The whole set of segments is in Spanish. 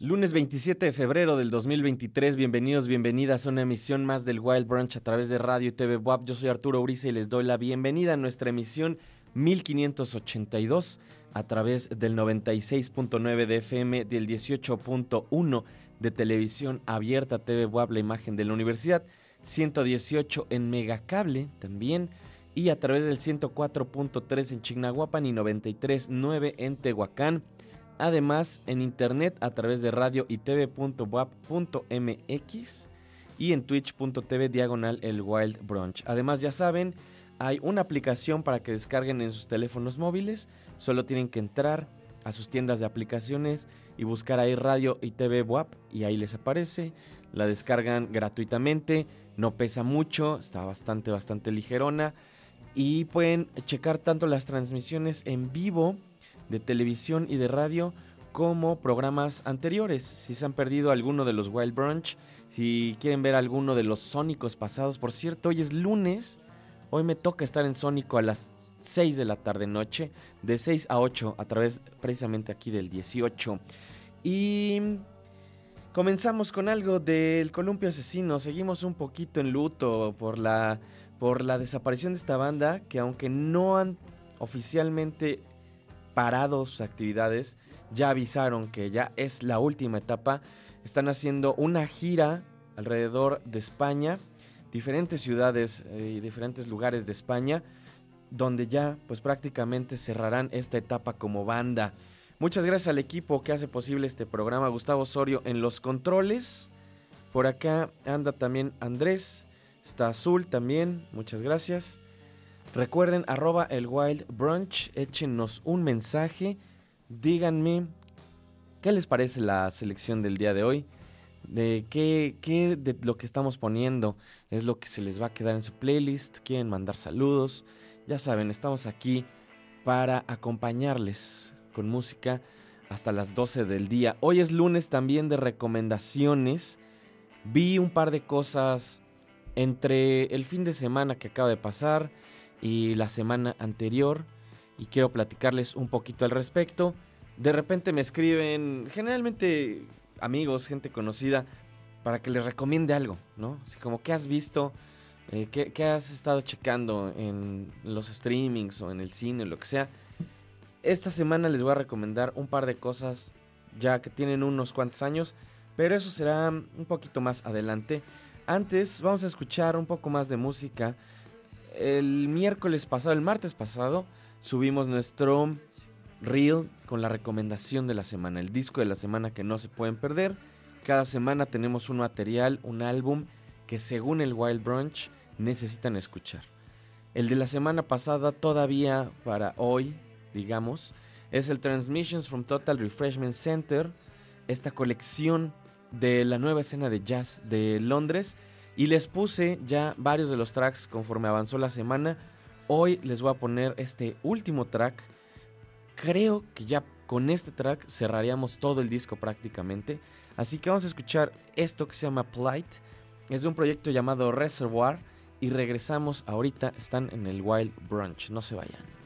Lunes 27 de febrero del 2023, bienvenidos, bienvenidas a una emisión más del Wild Branch a través de Radio y TV WAP. Yo soy Arturo Uriza y les doy la bienvenida a nuestra emisión 1582 a través del 96.9 de FM, del 18.1 de televisión abierta TV WAP, la imagen de la universidad, 118 en Megacable también y a través del 104.3 en Chignahuapan y 93.9 en Tehuacán. Además, en internet a través de radio y y en twitch.tv diagonal el Wild Brunch. Además, ya saben, hay una aplicación para que descarguen en sus teléfonos móviles. Solo tienen que entrar a sus tiendas de aplicaciones y buscar ahí radio y TV WAP y ahí les aparece. La descargan gratuitamente, no pesa mucho, está bastante, bastante ligerona. Y pueden checar tanto las transmisiones en vivo de televisión y de radio como programas anteriores. Si se han perdido alguno de los Wild Brunch, si quieren ver alguno de los Sónicos pasados. Por cierto, hoy es lunes. Hoy me toca estar en Sónico a las 6 de la tarde noche, de 6 a 8, a través precisamente aquí del 18. Y comenzamos con algo del Columpio Asesino. Seguimos un poquito en luto por la, por la desaparición de esta banda, que aunque no han oficialmente parado sus actividades, ya avisaron que ya es la última etapa. Están haciendo una gira alrededor de España, diferentes ciudades eh, y diferentes lugares de España, donde ya pues prácticamente cerrarán esta etapa como banda. Muchas gracias al equipo que hace posible este programa, Gustavo Osorio en los controles. Por acá anda también Andrés, está Azul también, muchas gracias. Recuerden arroba el Wild Brunch, échenos un mensaje, díganme qué les parece la selección del día de hoy, de qué, qué de lo que estamos poniendo es lo que se les va a quedar en su playlist, quieren mandar saludos, ya saben, estamos aquí para acompañarles con música hasta las 12 del día. Hoy es lunes también de recomendaciones. Vi un par de cosas entre el fin de semana que acaba de pasar y la semana anterior y quiero platicarles un poquito al respecto. De repente me escriben, generalmente amigos, gente conocida, para que les recomiende algo, ¿no? Así como, ¿qué has visto? Eh, ¿qué, ¿qué, has estado checando en los streamings o en el cine, lo que sea? Esta semana les voy a recomendar un par de cosas ya que tienen unos cuantos años, pero eso será un poquito más adelante. Antes vamos a escuchar un poco más de música. El miércoles pasado, el martes pasado, subimos nuestro reel con la recomendación de la semana, el disco de la semana que no se pueden perder. Cada semana tenemos un material, un álbum que según el Wild Brunch necesitan escuchar. El de la semana pasada todavía para hoy, digamos, es el Transmissions from Total Refreshment Center, esta colección de la nueva escena de jazz de Londres. Y les puse ya varios de los tracks conforme avanzó la semana. Hoy les voy a poner este último track. Creo que ya con este track cerraríamos todo el disco prácticamente. Así que vamos a escuchar esto que se llama Plight. Es de un proyecto llamado Reservoir. Y regresamos ahorita. Están en el Wild Brunch. No se vayan.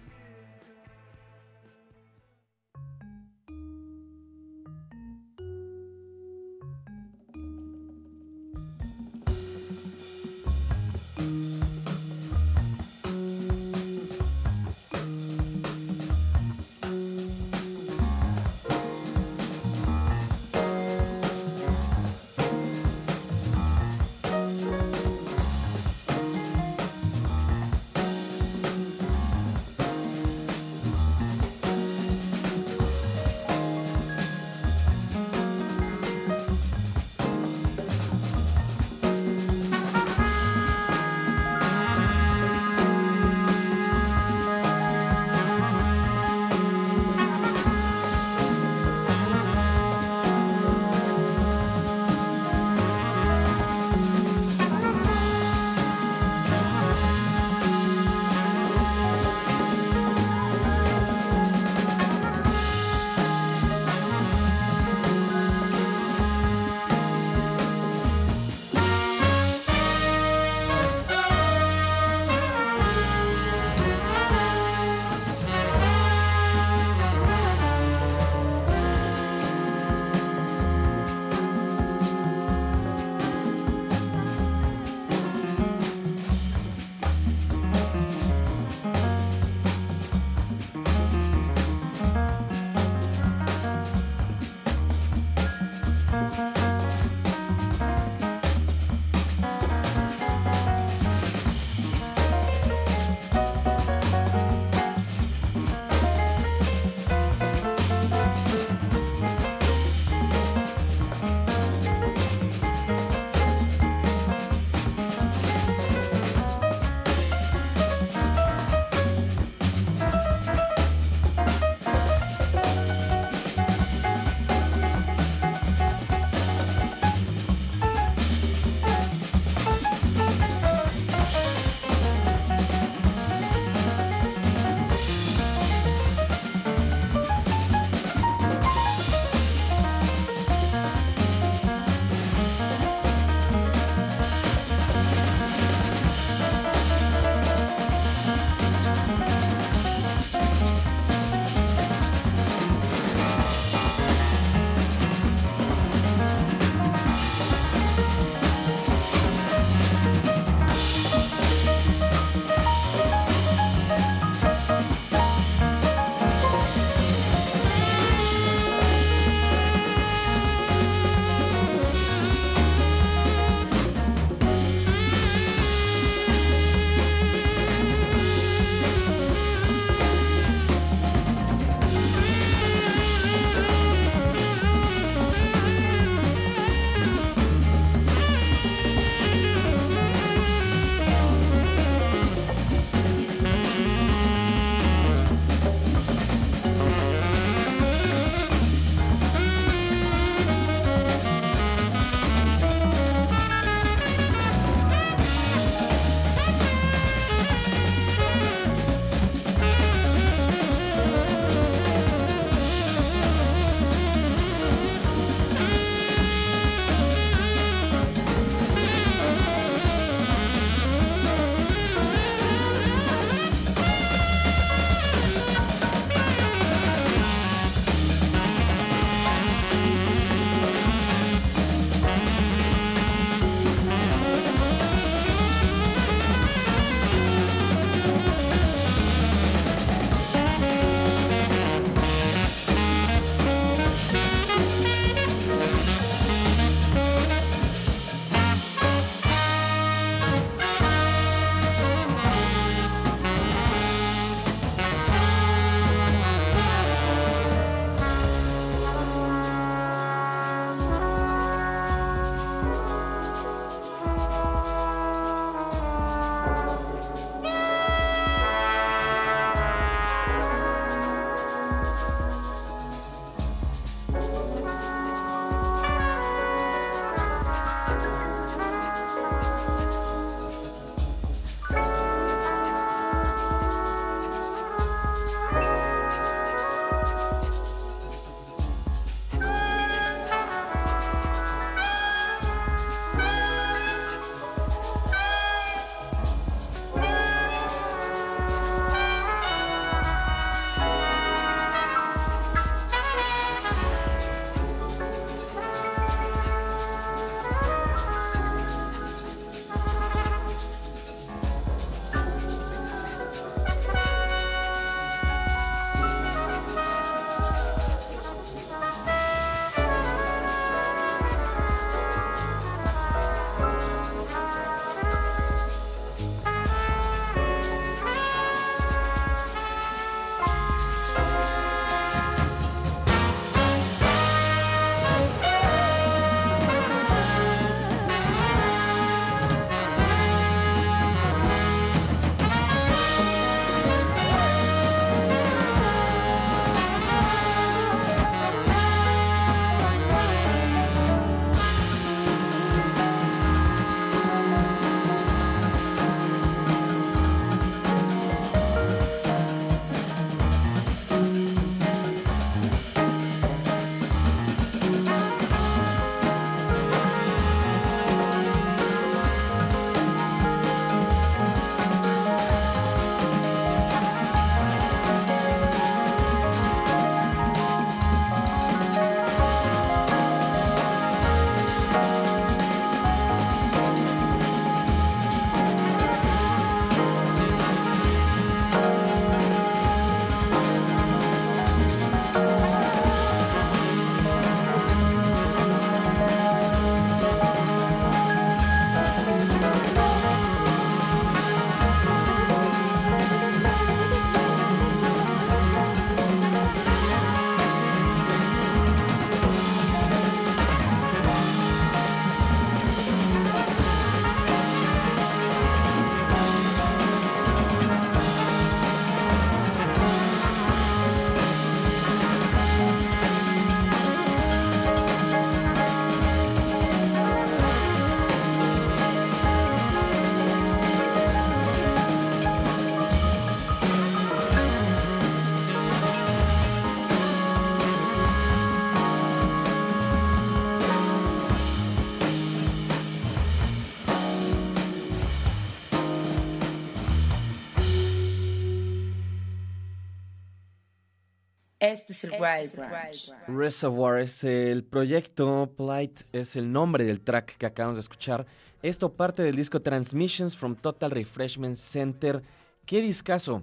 Este es el Wild Branch. Reservoir es el proyecto, Plight es el nombre del track que acabamos de escuchar. Esto parte del disco Transmissions from Total Refreshment Center. ¡Qué discazo!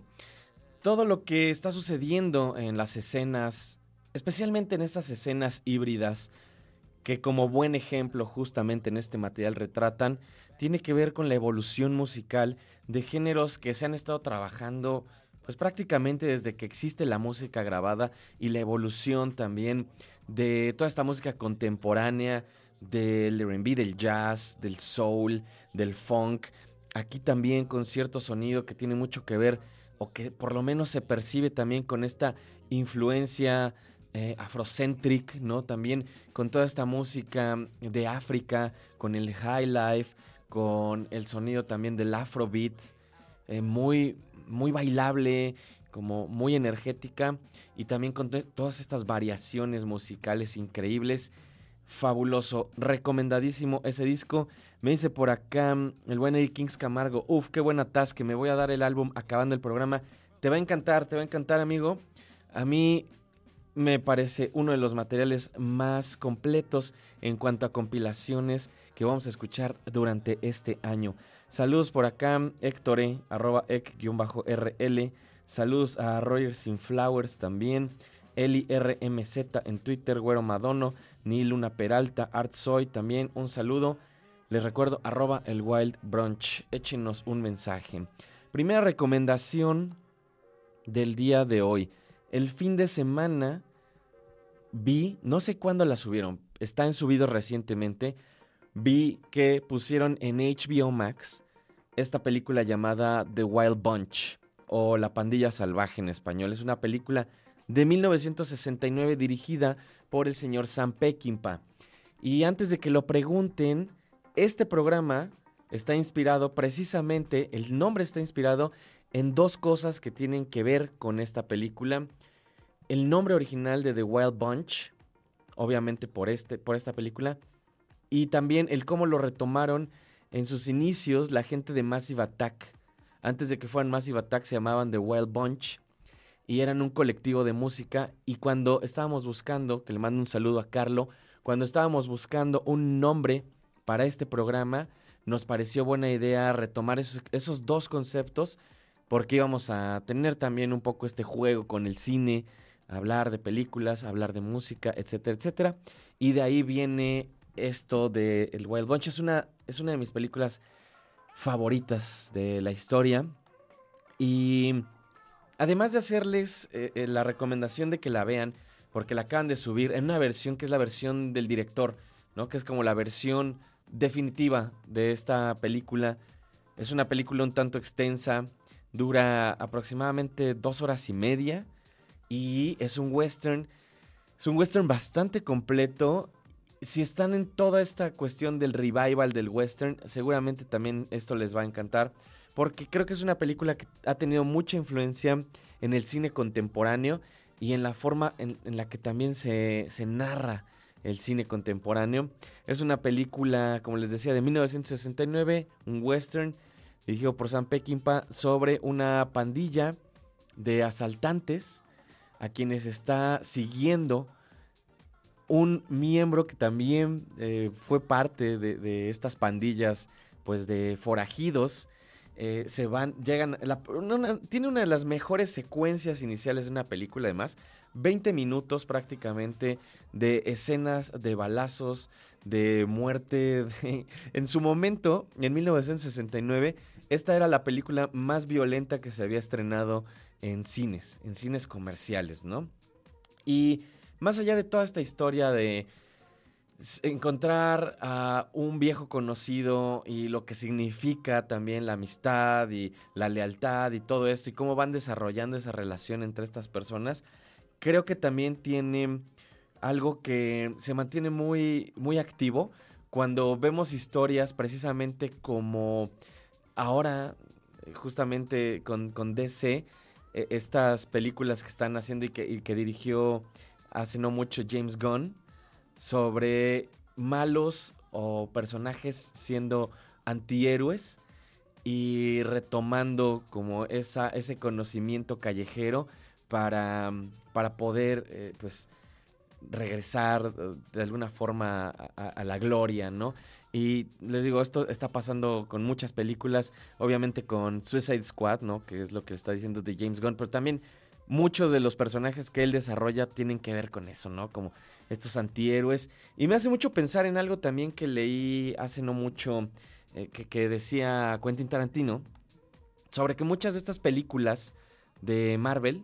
Todo lo que está sucediendo en las escenas, especialmente en estas escenas híbridas, que como buen ejemplo justamente en este material retratan, tiene que ver con la evolución musical de géneros que se han estado trabajando pues prácticamente desde que existe la música grabada y la evolución también de toda esta música contemporánea, del R&B, del jazz, del soul, del funk, aquí también con cierto sonido que tiene mucho que ver o que por lo menos se percibe también con esta influencia eh, afrocentric, ¿no? También con toda esta música de África, con el high life, con el sonido también del afrobeat, eh, muy, muy bailable, como muy energética y también con todas estas variaciones musicales increíbles. Fabuloso, recomendadísimo ese disco. Me dice por acá el buen Eric Kings Camargo, uf, qué buena que me voy a dar el álbum acabando el programa. Te va a encantar, te va a encantar, amigo. A mí me parece uno de los materiales más completos en cuanto a compilaciones que vamos a escuchar durante este año. Saludos por acá, Héctor, e, arroba ec-rl. Saludos a Roger Sin Flowers también. Eli RMZ en Twitter, Güero Madono, Ni Luna Peralta, Art Soy también. Un saludo. Les recuerdo, arroba el Wild Brunch. Échenos un mensaje. Primera recomendación del día de hoy. El fin de semana vi, no sé cuándo la subieron, está en subido recientemente, vi que pusieron en HBO Max esta película llamada The Wild Bunch o La Pandilla Salvaje en español. Es una película de 1969 dirigida por el señor Sam Peckinpah. Y antes de que lo pregunten, este programa está inspirado precisamente, el nombre está inspirado en dos cosas que tienen que ver con esta película. El nombre original de The Wild Bunch, obviamente por, este, por esta película, y también el cómo lo retomaron en sus inicios la gente de Massive Attack. Antes de que fueran Massive Attack se llamaban The Wild Bunch y eran un colectivo de música y cuando estábamos buscando, que le mando un saludo a Carlo, cuando estábamos buscando un nombre para este programa, nos pareció buena idea retomar esos, dos conceptos porque íbamos a tener también un poco este juego con el cine, hablar de películas, hablar de música, etcétera, etcétera. Y de ahí viene esto de El Wild Bunch. Es una, es una de mis películas favoritas de la historia. Y además de hacerles eh, eh, la recomendación de que la vean, porque la acaban de subir en una versión que es la versión del director, ¿no? Que es como la versión definitiva de esta película. Es una película un tanto extensa, dura aproximadamente dos horas y media y es un western. Es un western bastante completo si están en toda esta cuestión del revival del western, seguramente también esto les va a encantar, porque creo que es una película que ha tenido mucha influencia en el cine contemporáneo y en la forma en, la que también se, se, narra el cine contemporáneo. Es una película, como les decía, de 1969, un western dirigido por Sam Peckinpah sobre una pandilla de asaltantes a quienes está siguiendo un miembro que también eh, fue parte de, estas pandillas, pues de forajidos. Eh, se van, llegan, tiene una de las mejores secuencias iniciales de una película además, 20 minutos prácticamente de escenas de balazos, de muerte. en su momento, en 1969, esta era la película más violenta que se había estrenado en cines, en cines comerciales, ¿no? Y más allá de toda esta historia de encontrar a un viejo conocido y lo que significa también la amistad y la lealtad y todo esto y cómo van desarrollando esa relación entre estas personas, creo que también tiene algo que se mantiene muy, muy activo cuando vemos historias precisamente como ahora, justamente con, con DC, e, estas películas que están haciendo y que, y que dirigió hace no mucho James Gunn sobre malos o personajes siendo antihéroes y retomando como esa, ese conocimiento callejero para, para poder, eh, pues, regresar eh, de alguna forma a, a- la gloria, ¿no? Y les digo, esto está pasando con muchas películas, obviamente con Suicide Squad, ¿no? Que es lo que está diciendo de James Gunn, pero también muchos de los personajes que él desarrolla tienen que ver con eso, ¿no? Como estos antihéroes. Y me hace mucho pensar en algo también que leí hace no mucho, eh, que, que decía Quentin Tarantino, sobre que muchas de estas películas de Marvel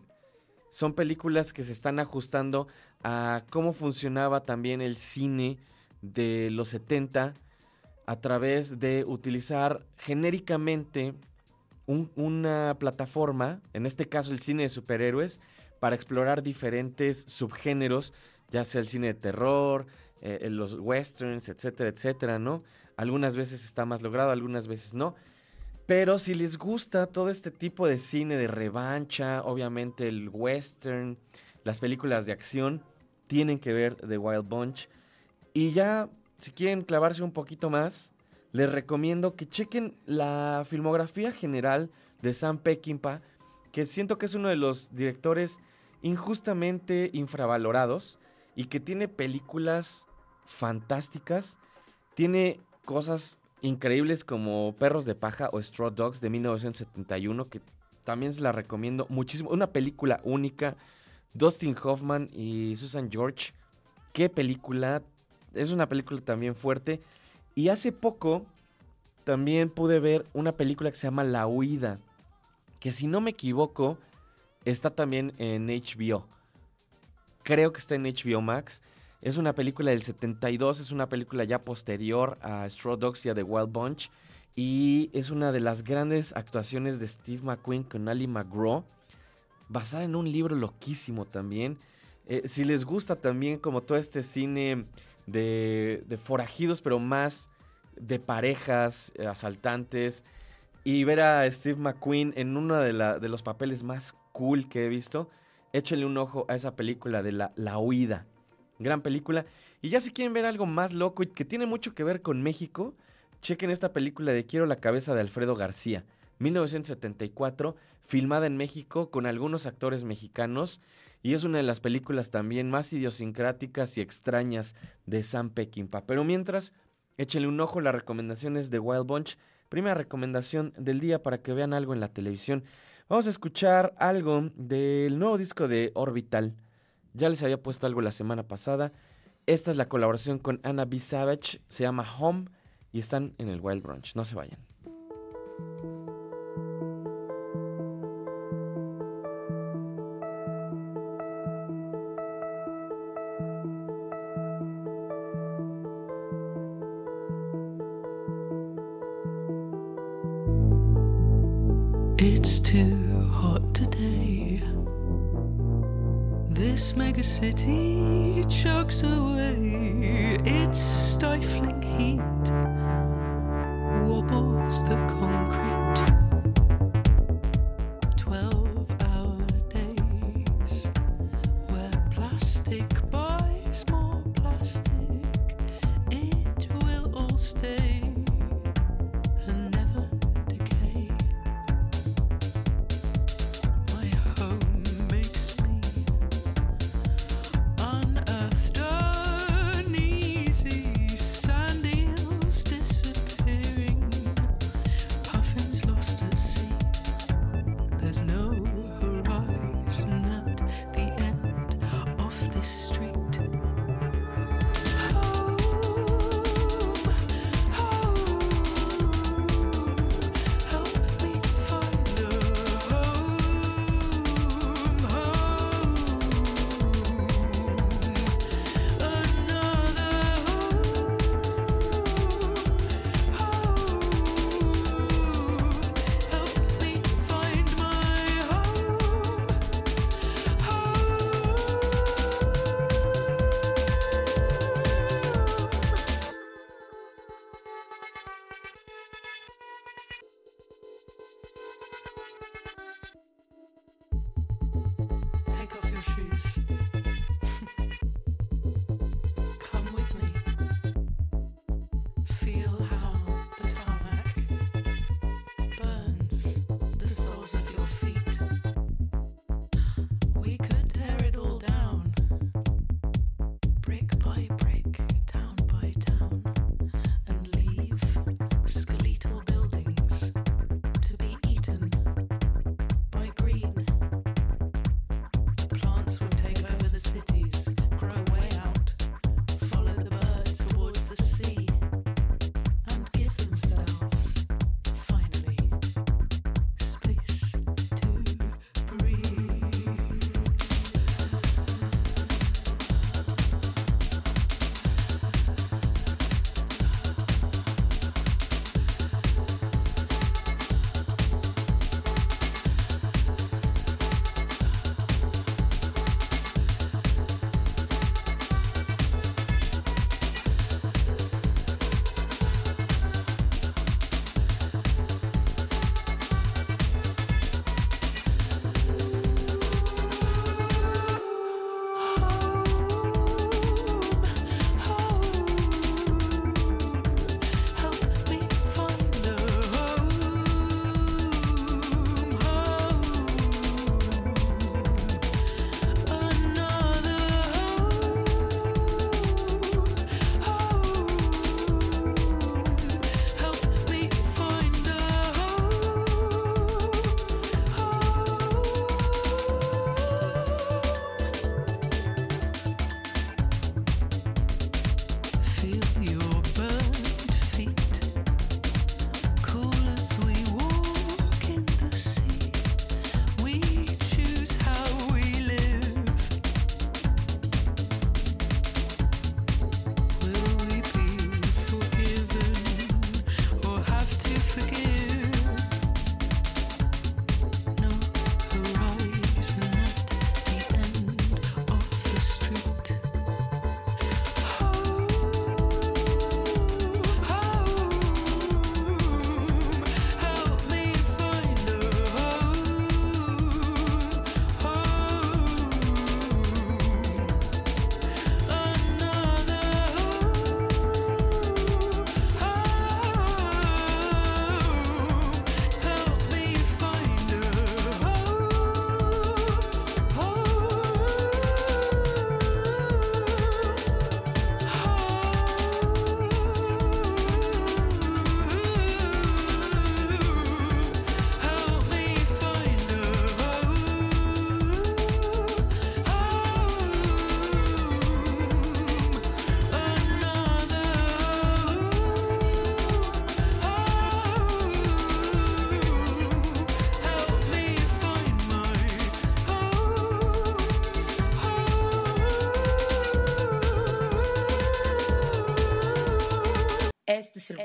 son películas que se están ajustando a cómo funcionaba también el cine de los 70 a través de utilizar genéricamente un- una plataforma, en este caso el cine de superhéroes, para explorar diferentes subgéneros, ya sea el cine de terror, eh, eh, los westerns, etcétera, etcétera, ¿no? Algunas veces está más logrado, algunas veces no. Pero si les gusta todo este tipo de cine de revancha, obviamente el western, las películas de acción, tienen que ver The Wild Bunch. Y ya, si quieren clavarse un poquito más, les recomiendo que chequen la filmografía general de Sam Peckinpah, que siento que es uno de los directores injustamente infravalorados y que tiene películas fantásticas, tiene cosas increíbles como Perros de Paja o Straw Dogs de 1971, que también se la recomiendo muchísimo. Una película única. Dustin Hoffman y Susan George. Qué película. Es una película también fuerte. Y hace poco también pude ver una película que se llama La Huida. Que si no me equivoco, está también en HBO. Creo que está en HBO Max. Es una película del 72, es una película ya posterior a Straw Dogs y a The Wild Bunch. Y es una de las grandes actuaciones de Steve McQueen con Ali McGraw. Basada en un libro loquísimo también. Eh, si les gusta también como todo este cine de, de forajidos, pero más de parejas, eh, asaltantes. Y ver a Steve McQueen en uno de, los papeles más cool que he visto. Échenle un ojo a esa película de La, la Huida. Gran película. Y ya si quieren ver algo más loco y que tiene mucho que ver con México, chequen esta película de Quiero la cabeza de Alfredo García. 1974, filmada en México con algunos actores mexicanos. Y es una de las películas también más idiosincráticas y extrañas de Sam Peckinpah. Pero mientras, échenle un ojo a las recomendaciones de Wild Bunch. Primera recomendación del día para que vean algo en la televisión. Vamos a escuchar algo del nuevo disco de Orbital. Ya les había puesto algo la semana pasada. Esta es la colaboración con Anna B. Savage. Se llama Home y están en el Wild Brunch. No se vayan. city chokes away its stifling heat.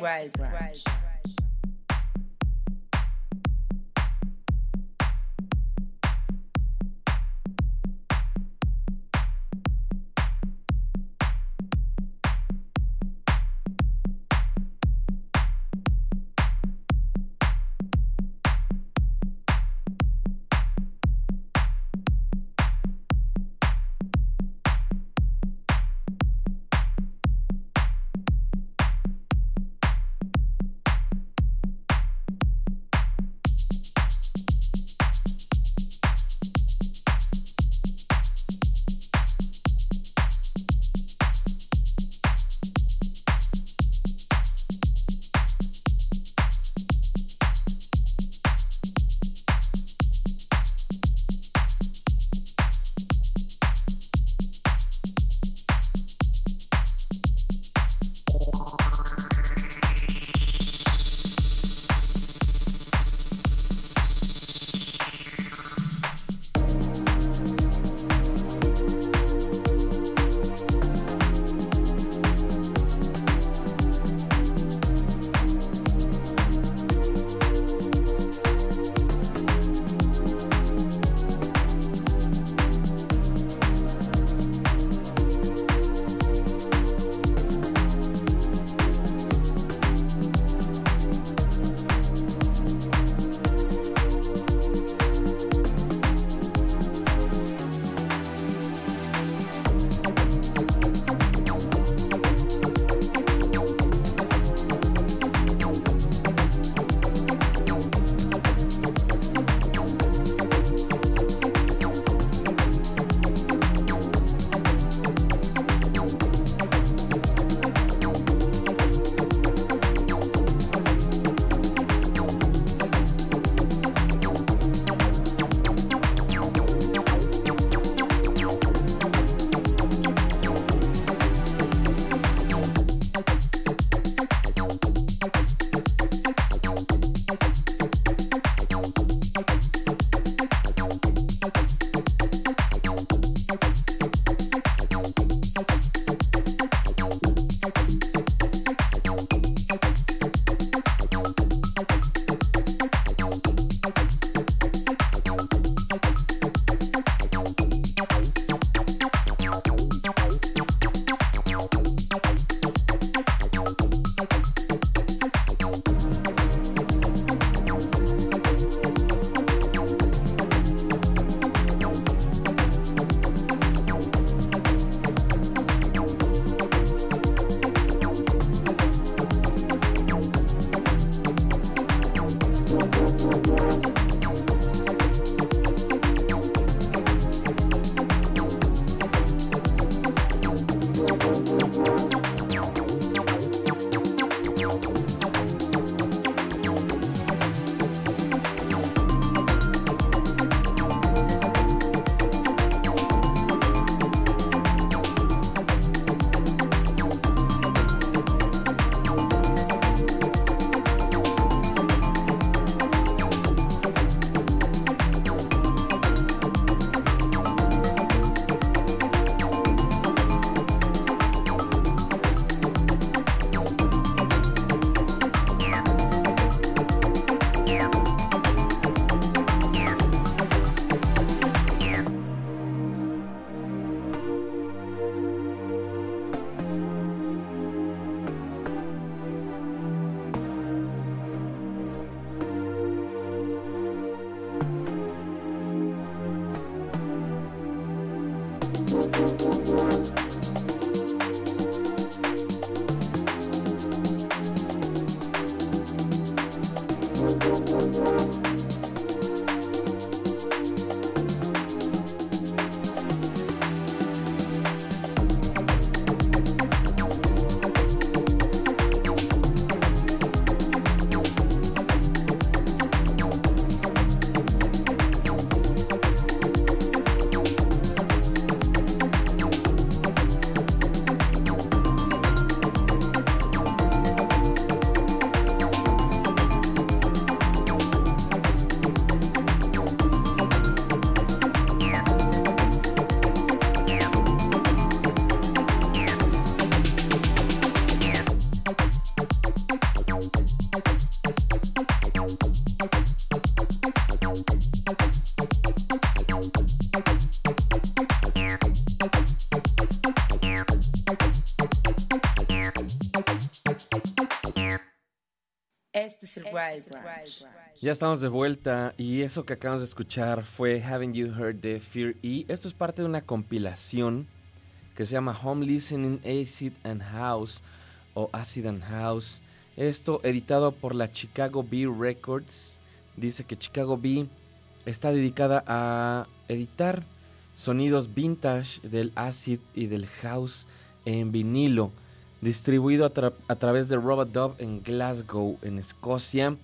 Es el Ya estamos de vuelta y eso que acabamos de escuchar fue Haven't You Heard de Fear E. Esto es parte de una compilación que se llama Home Listening Acid and House o Acid and House. Esto editado por la Chicago Bee Records. Dice que Chicago Bee está dedicada a editar sonidos vintage del acid y del house en vinilo, distribuido a, a través de Robot Dub en Glasgow, en Escocia.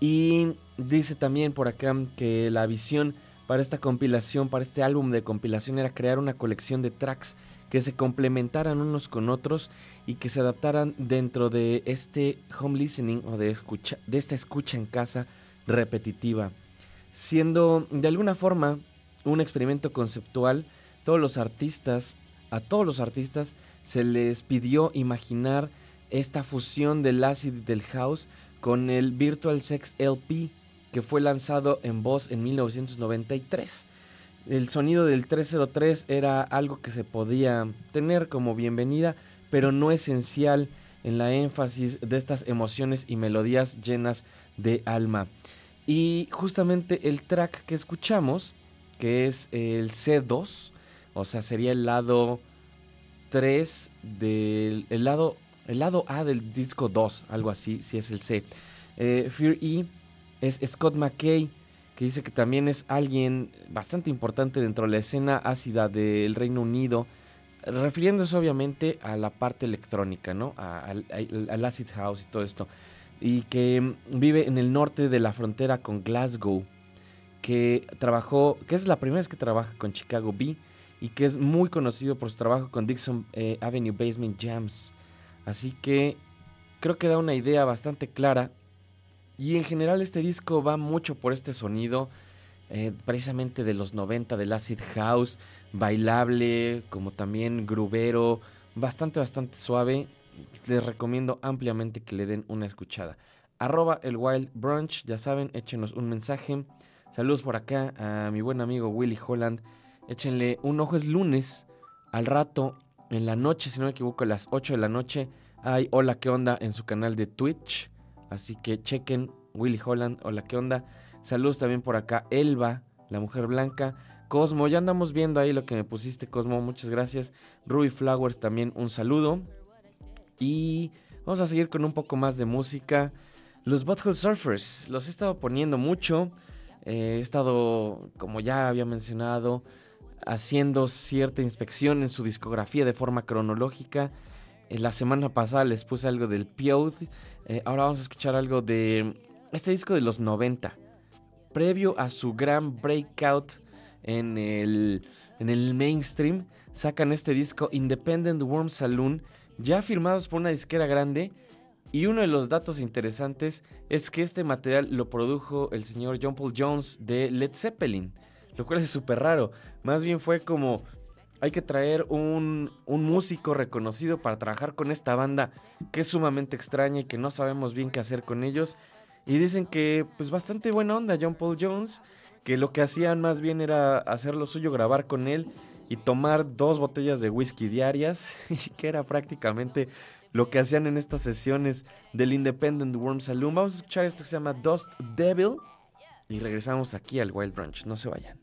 Y dice también por acá que la visión para esta compilación, para este álbum de compilación, era crear una colección de tracks que se complementaran unos con otros y que se adaptaran dentro de este home listening o de, escucha, de esta escucha en casa repetitiva. Siendo de alguna forma un experimento conceptual, todos los artistas, a todos los artistas se les pidió imaginar esta fusión del acid y del house con el Virtual Sex LP que fue lanzado en voz en 1993. El sonido del 303 era algo que se podía tener como bienvenida, pero no esencial en la énfasis de estas emociones y melodías llenas de alma. Y justamente el track que escuchamos, que es el C2, o sea, sería el lado 3 del el lado, el lado A del disco 2, algo así, si es el C. Eh, Fear E es Scott McKay, que dice que también es alguien bastante importante dentro de la escena ácida del Reino Unido, refiriéndose obviamente a la parte electrónica, ¿no? A- al, acid house y todo esto. Y que mm, vive en el norte de la frontera con Glasgow, que trabajó, que es la primera vez que trabaja con Chicago Bee y que es muy conocido por su trabajo con Dixon eh, Avenue Basement Jams. Así que creo que da una idea bastante clara y en general este disco va mucho por este sonido, eh, precisamente de los 90 del acid house, bailable, como también grubero, bastante, bastante suave. Les recomiendo ampliamente que le den una escuchada. Arroba el Wild Brunch, ya saben, échenos un mensaje. Saludos por acá a mi buen amigo Willy Holland. Échenle un ojo, es lunes. Al rato, en la noche, si no me equivoco, a las 8 de la noche, hay Hola, ¿qué onda? en su canal de Twitch. Así que chequen Willy Holland, hola, ¿qué onda? Saludos también por acá, Elba, la mujer blanca. Cosmo, ya andamos viendo ahí lo que me pusiste, Cosmo, muchas gracias. Ruby Flowers también un saludo. Y vamos a seguir con un poco más de música. Los Butthole Surfers, los he estado poniendo mucho. Eh, he estado, como ya había mencionado, haciendo cierta inspección en su discografía de forma cronológica. Eh, la semana pasada les puse algo del Piod. Eh, ahora vamos a escuchar algo de este disco de los 90. Previo a su gran breakout en el, en el mainstream, sacan este disco Independent Worm Saloon, ya firmados por una disquera grande. Y uno de los datos interesantes es que este material lo produjo el señor John Paul Jones de Led Zeppelin, lo cual es súper raro. Más bien fue como, hay que traer un, un músico reconocido para trabajar con esta banda que es sumamente extraña y que no sabemos bien qué hacer con ellos. Y dicen que, pues bastante buena onda John Paul Jones, que lo que hacían más bien era hacer lo suyo, grabar con él y tomar dos botellas de whisky diarias, y que era prácticamente lo que hacían en estas sesiones del Independent Worm Saloon. Vamos a escuchar esto que se llama Dust Devil y regresamos aquí al Wild Brunch. No se vayan.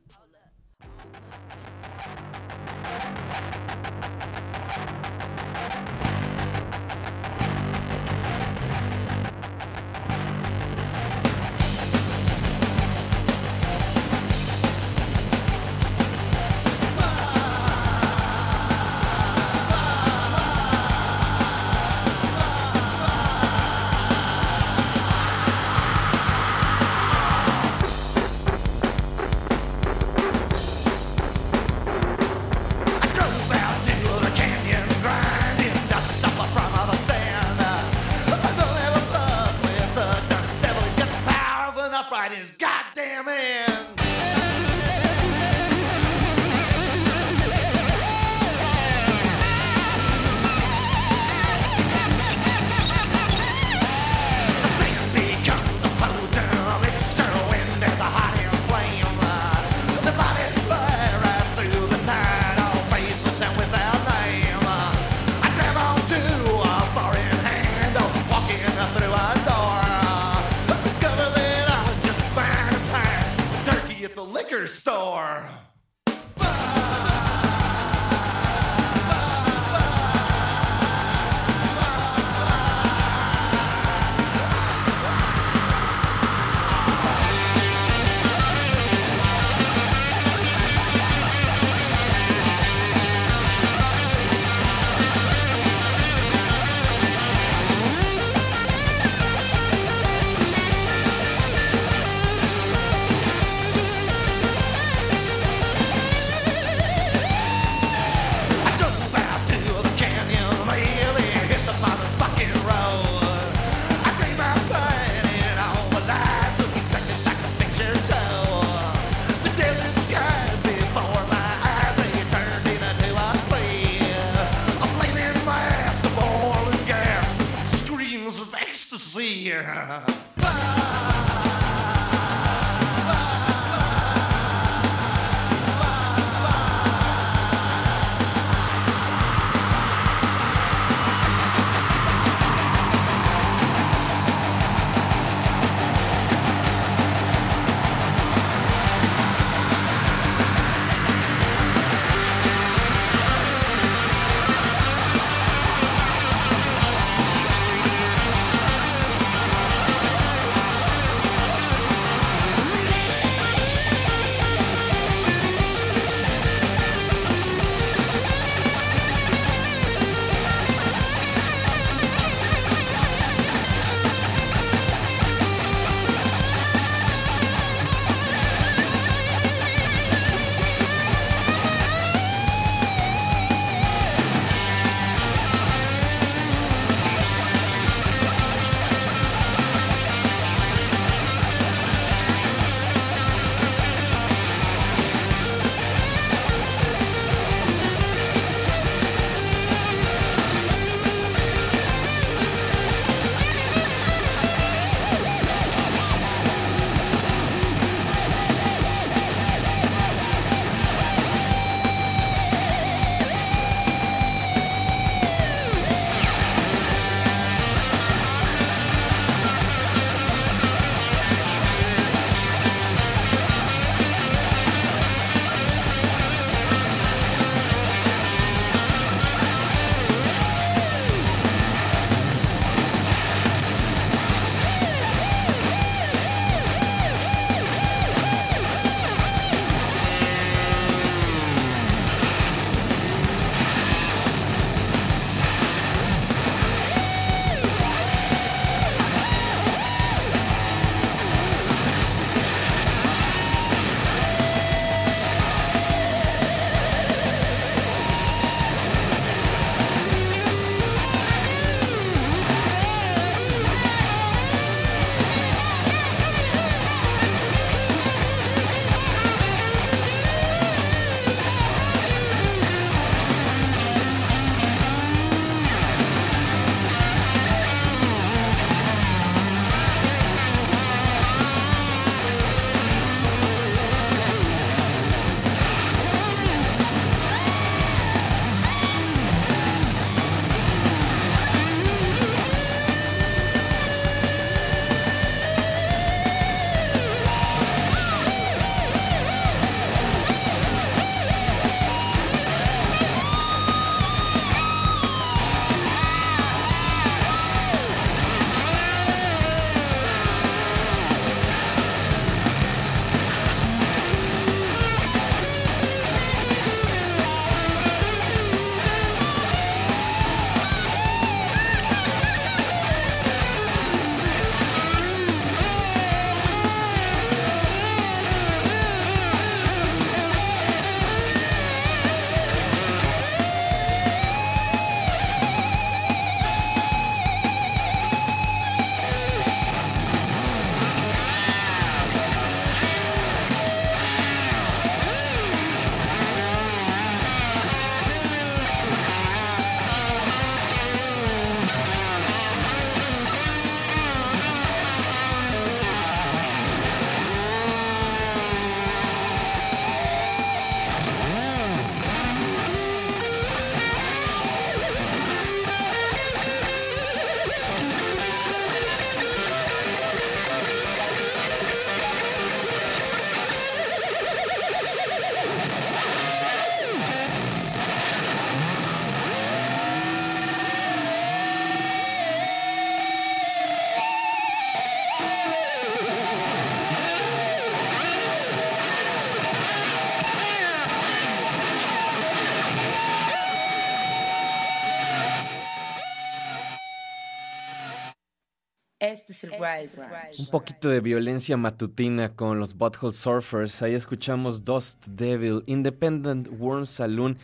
Este es el Wild Ranch. Un poquito de violencia matutina con los Butthole Surfers. Ahí escuchamos Dust Devil, Independent Worm Saloon.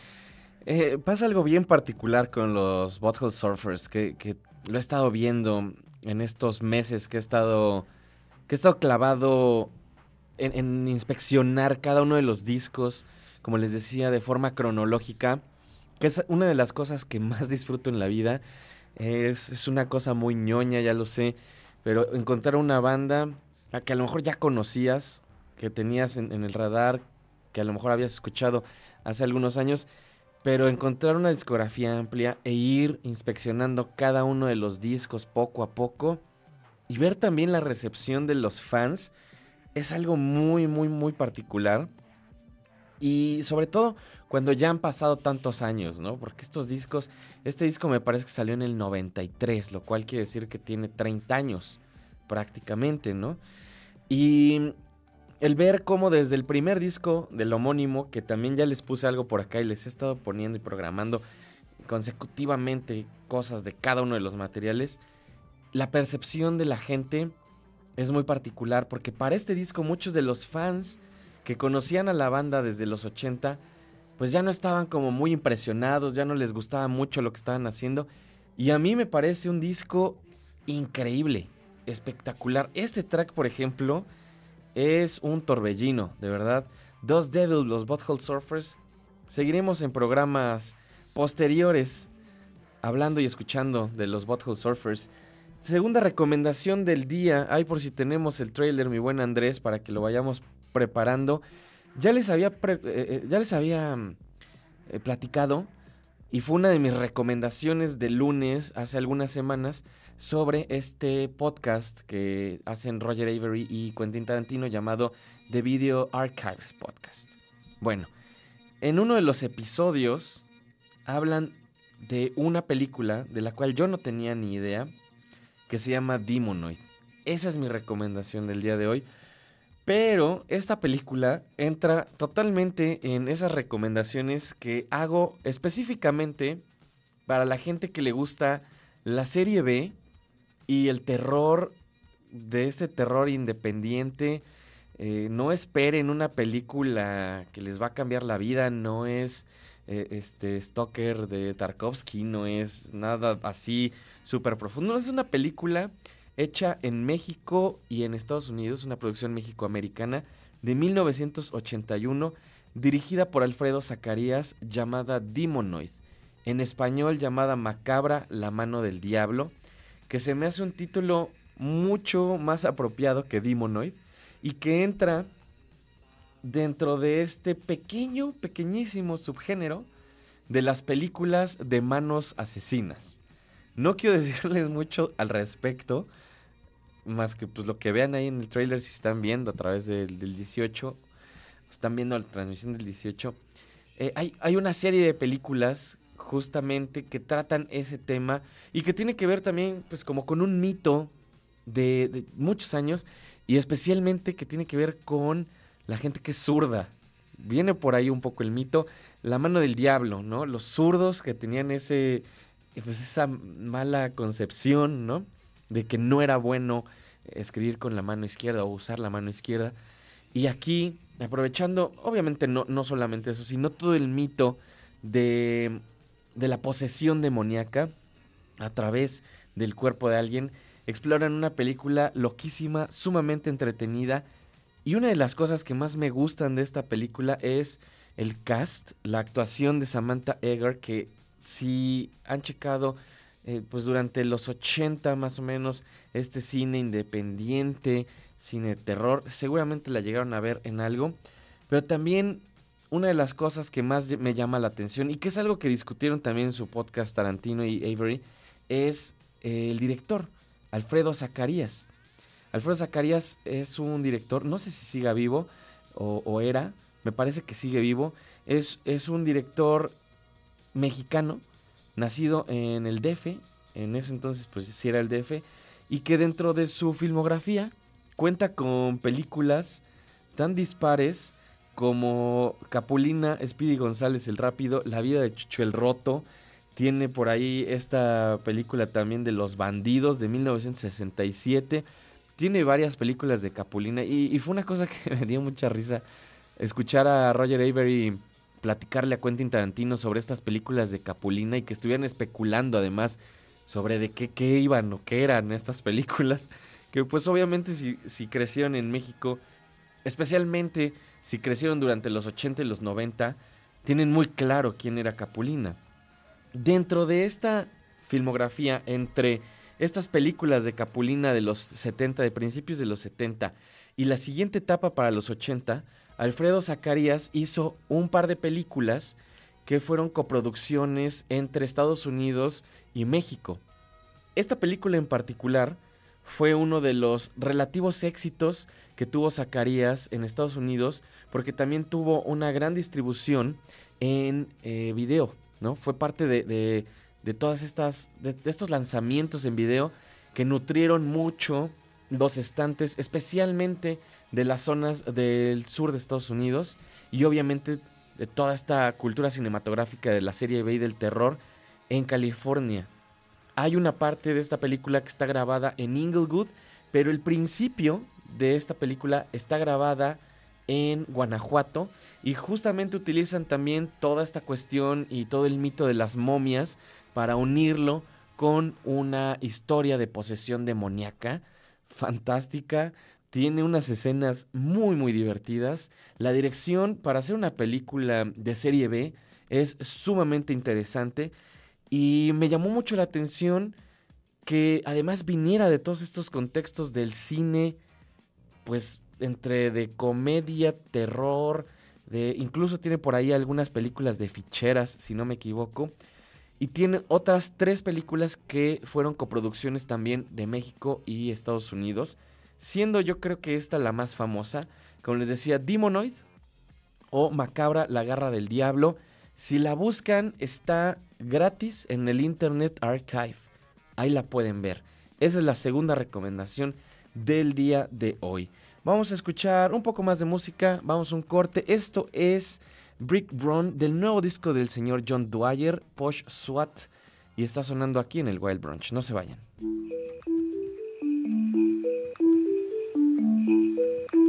Eh, pasa algo bien particular con los Butthole Surfers, que, que lo he estado viendo en estos meses que he estado, que he estado clavado en, en inspeccionar cada uno de los discos, como les decía, de forma cronológica, que es una de las cosas que más disfruto en la vida. Es, es una cosa muy ñoña, ya lo sé, pero encontrar una banda a que a lo mejor ya conocías, que tenías en, en el radar, que a lo mejor habías escuchado hace algunos años, pero encontrar una discografía amplia e ir inspeccionando cada uno de los discos poco a poco y ver también la recepción de los fans es algo muy, muy, muy particular. Y sobre todo cuando ya han pasado tantos años, ¿no? Porque estos discos, este disco me parece que salió en el 93, lo cual quiere decir que tiene 30 años prácticamente, ¿no? Y el ver cómo desde el primer disco del homónimo, que también ya les puse algo por acá y les he estado poniendo y programando consecutivamente cosas de cada uno de los materiales, la percepción de la gente es muy particular porque para este disco muchos de los fans que conocían a la banda desde los 80 pues ya no estaban como muy impresionados, ya no les gustaba mucho lo que estaban haciendo y a mí me parece un disco increíble, espectacular. Este track, por ejemplo, es un torbellino, de verdad. Dos Devils, los Butthole Surfers. Seguiremos en programas posteriores hablando y escuchando de los Butthole Surfers. Segunda recomendación del día. Ay, por si tenemos el trailer, mi buen Andrés, para que lo vayamos preparando. Ya les había, eh, eh, ya les había mm, eh, platicado y fue una de mis recomendaciones de lunes hace algunas semanas sobre este podcast que hacen Roger Avery y Quentin Tarantino llamado The Video Archives Podcast. Bueno, en uno de los episodios hablan de una película de la cual yo no tenía ni idea que se llama Demonoid. Esa es mi recomendación del día de hoy. Pero esta película entra totalmente en esas recomendaciones que hago específicamente para la gente que le gusta la serie B y el terror de este terror independiente. Eh, no esperen una película que les va a cambiar la vida, no es eh, este Stalker de Tarkovsky, no es nada así súper profundo, es una película hecha en México y en Estados Unidos, una producción mexicoamericana de 1981, dirigida por Alfredo Zacarías, llamada Demonoid, en español llamada Macabra, la mano del diablo, que se me hace un título mucho más apropiado que Demonoid y que entra dentro de este pequeño, pequeñísimo subgénero de las películas de manos asesinas. No quiero decirles mucho al respecto, más que pues lo que vean ahí en el trailer si están viendo a través del, del 18, están viendo la transmisión del 18. Eh, hay, hay una serie de películas justamente que tratan ese tema y que tiene que ver también pues como con un mito de, de muchos años y especialmente que tiene que ver con la gente que es zurda. Viene por ahí un poco el mito, la mano del diablo, ¿no? Los zurdos que tenían ese, pues esa mala concepción, ¿no? De que no era bueno escribir con la mano izquierda o usar la mano izquierda. Y aquí, aprovechando, obviamente no, no solamente eso, sino todo el mito de, de la posesión demoníaca a través del cuerpo de alguien, exploran una película loquísima, sumamente entretenida. Y una de las cosas que más me gustan de esta película es el cast, la actuación de Samantha Eggar, que si han checado eh, pues durante los 80 más o menos este cine independiente, cine terror, seguramente la llegaron a ver en algo, pero también una de las cosas que más me llama la atención y que es algo que discutieron también en su podcast Tarantino y Avery es eh, el director, Alfredo Zacarías. Alfredo Zacarías es un director, no sé si siga vivo o, o era, me parece que sigue vivo, es, es un director mexicano, nacido en el DF, en ese entonces pues sí era el DF, y que dentro de su filmografía cuenta con películas tan dispares como Capulina, Speedy González el Rápido, La vida de Chucho el Roto, Tiene por ahí esta película también de Los Bandidos de 1967. Tiene varias películas de Capulina y, y fue una cosa que me dio mucha risa escuchar a Roger Avery platicarle a Quentin Tarantino sobre estas películas de Capulina y que estuvieran especulando además sobre de qué, qué iban o qué eran estas películas. Que pues obviamente si, si crecieron en México, especialmente si crecieron durante los 80 y los 90, tienen muy claro quién era Capulina. Dentro de esta filmografía, entre estas películas de Capulina de los 70, de principios de los 70, y la siguiente etapa para los 80, Alfredo Zacarías hizo un par de películas que fueron coproducciones entre Estados Unidos y México. Esta película en particular fue uno de los relativos éxitos que tuvo Zacarías en Estados Unidos porque también tuvo una gran distribución en eh, video, ¿no? Fue parte de, de, de todas estas, de, estos lanzamientos en video que nutrieron mucho los estantes, especialmente de las zonas del sur de Estados Unidos y obviamente de toda esta cultura cinematográfica de la serie B y del terror en California. Hay una parte de esta película que está grabada en Inglewood, pero el principio de esta película está grabada en Guanajuato y justamente utilizan también toda esta cuestión y todo el mito de las momias para unirlo con una historia de posesión demoníaca fantástica tiene unas escenas muy muy divertidas. La dirección para hacer una película de serie B es sumamente interesante y me llamó mucho la atención que además viniera de todos estos contextos del cine, pues entre de comedia, terror, de incluso tiene por ahí algunas películas de ficheras, si no me equivoco, y tiene otras tres películas que fueron coproducciones también de México y Estados Unidos siendo yo creo que esta la más famosa, como les decía, Demonoid o Macabra, la garra del diablo. Si la buscan, está gratis en el Internet Archive. Ahí la pueden ver. Esa es la segunda recomendación del día de hoy. Vamos a escuchar un poco más de música, vamos a un corte. Esto es Brick Brown del nuevo disco del señor John Dwyer, Posh SWAT, y está sonando aquí en el Wild Brunch. No se vayan. Thank you.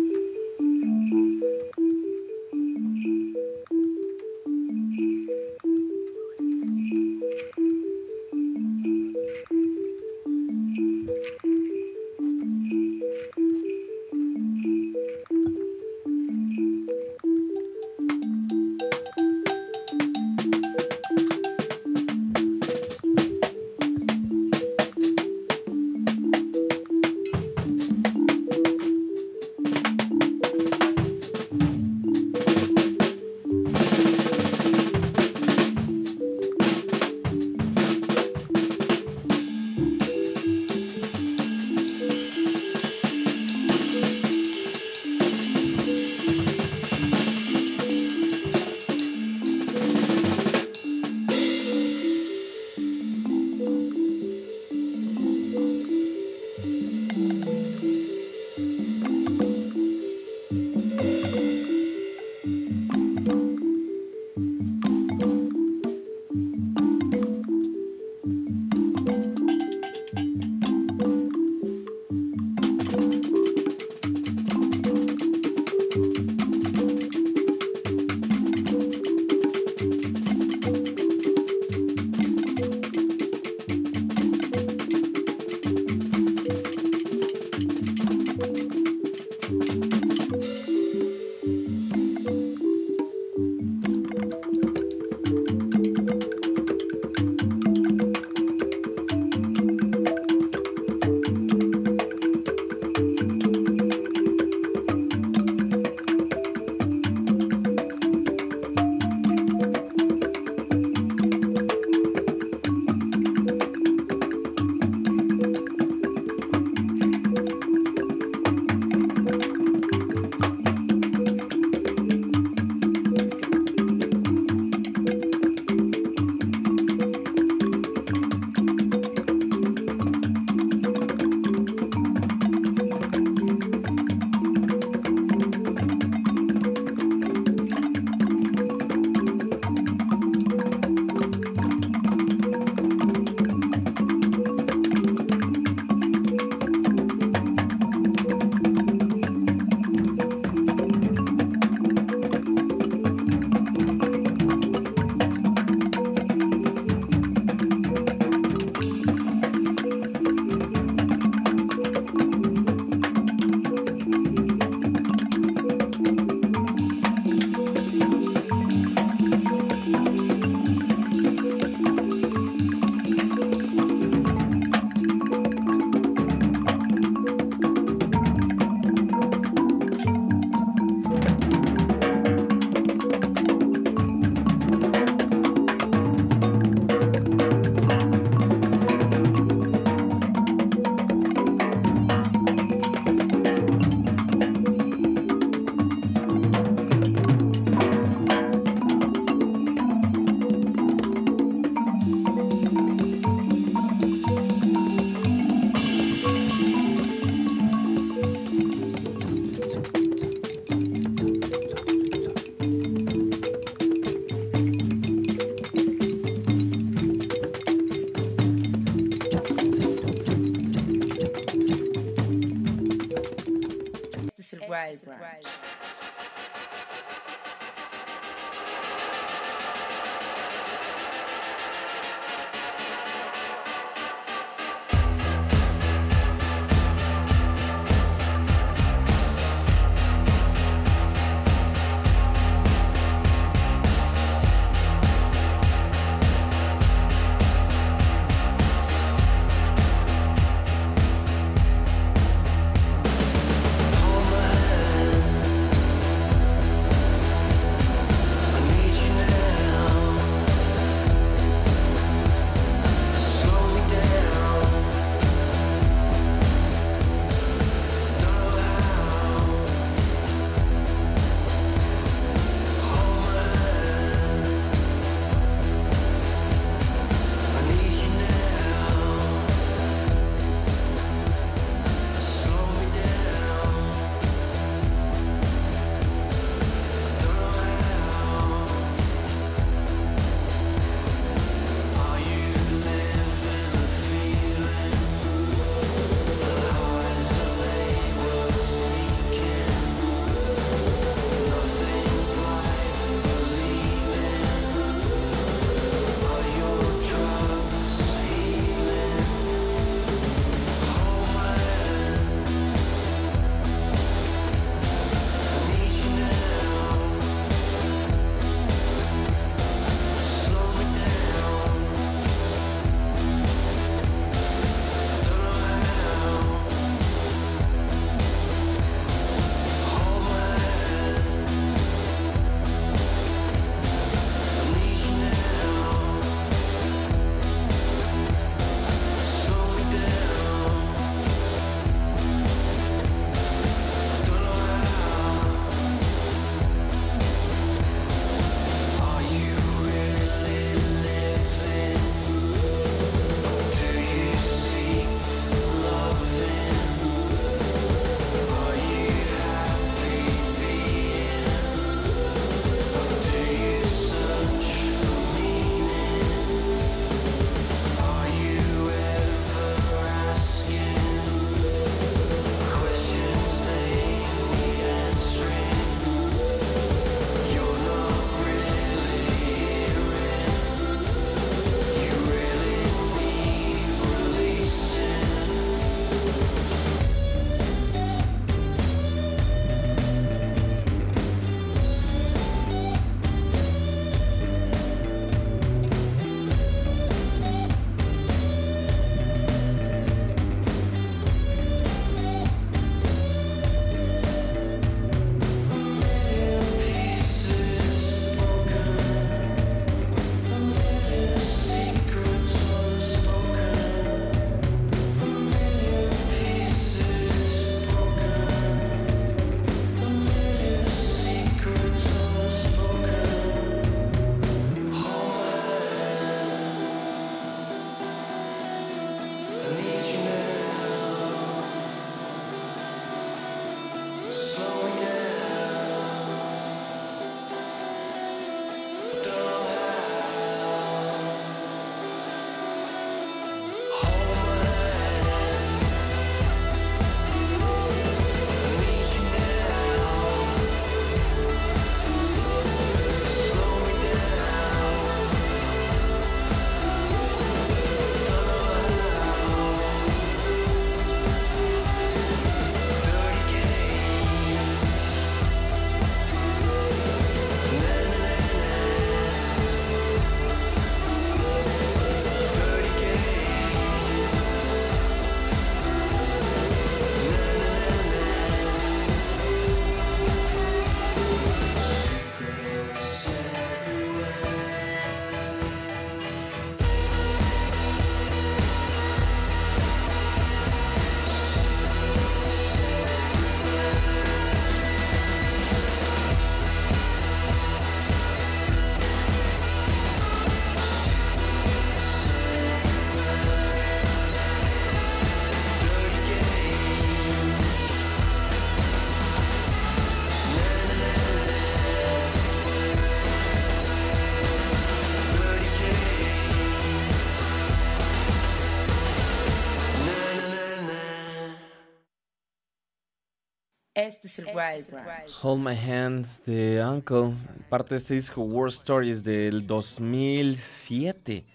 Es el Wild Branch. Hold My Hand de Uncle, parte de este disco War Stories del 2007.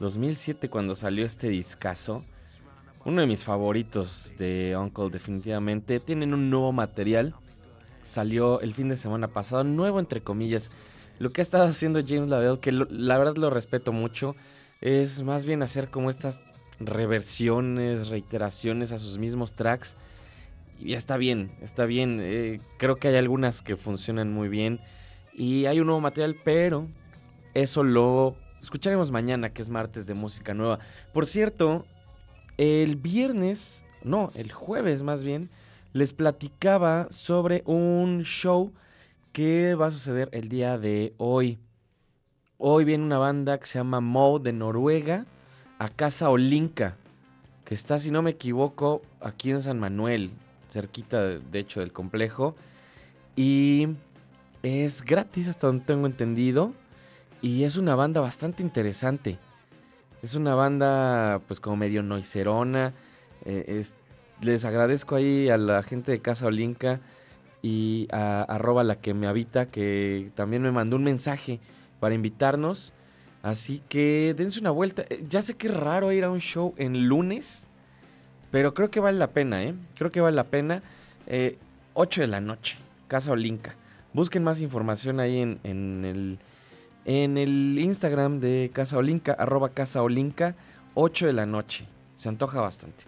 2007 cuando salió este discazo. Uno de mis favoritos de Uncle definitivamente. Tienen un nuevo material. Salió el fin de semana pasado, nuevo entre comillas. Lo que ha estado haciendo James Lavelle, que lo- la verdad lo respeto mucho, es más bien hacer como estas reversiones, reiteraciones a sus mismos tracks. Y está bien, está bien. eh, creo que hay algunas que funcionan muy bien. Y hay un nuevo material, pero eso lo escucharemos mañana, que es martes de música nueva. Por cierto, el viernes, no, el jueves más bien, les platicaba sobre un show que va a suceder el día de hoy. Hoy viene una banda que se llama Mo de Noruega a Casa Olinka, que está, si no me equivoco, aquí en San Manuel, cerquita de, hecho del complejo. Y es gratis hasta donde tengo entendido. Y es una banda bastante interesante. Es una banda pues como medio noiserona. eh, es- les agradezco ahí a la gente de Casa Olinka y a la que me habita que también me mandó un mensaje para invitarnos. Así que dense una vuelta. Eh, Ya sé que es raro ir a un show en lunes, pero creo que vale la pena, ¿eh? Creo que vale la pena. Eh, 8 de la noche, Casa Olinka. Busquen más información ahí en, en el, en el Instagram de Casa Olinka, arroba Casa Olinka, 8 de la noche. Se antoja bastante.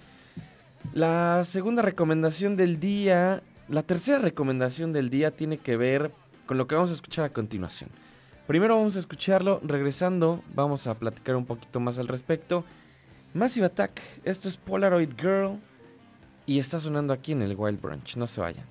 La segunda recomendación del día, la tercera recomendación del día tiene que ver con lo que vamos a escuchar a continuación. Primero vamos a escucharlo, regresando vamos a platicar un poquito más al respecto. Massive Attack, esto es Polaroid Girl y está sonando aquí en el Wild Branch, no se vayan.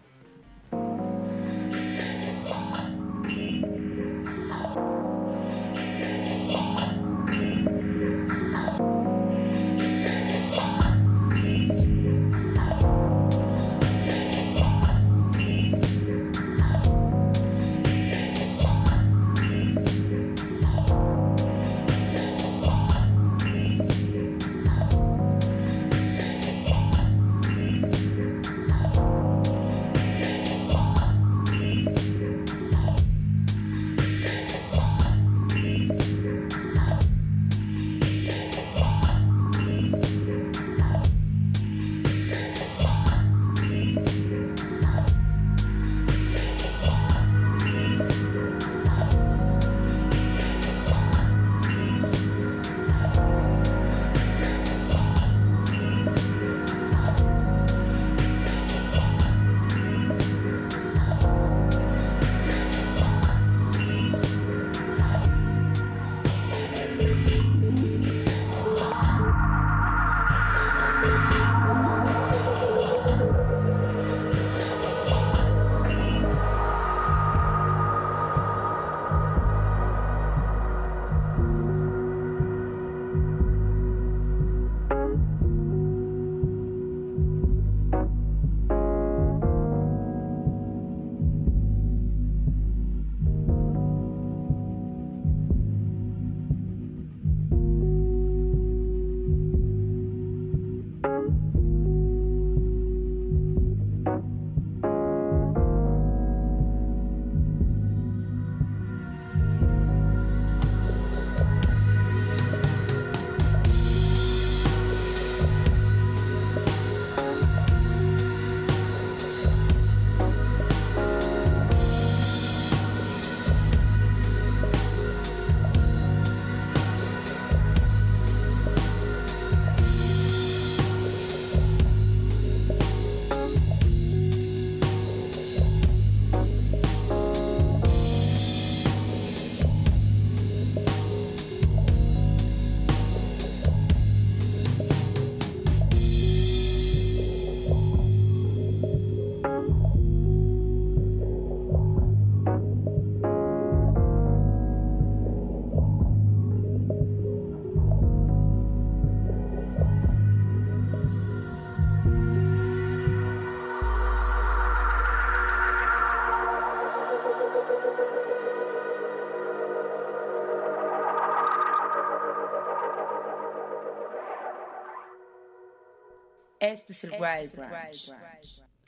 Este es el Wild Branch.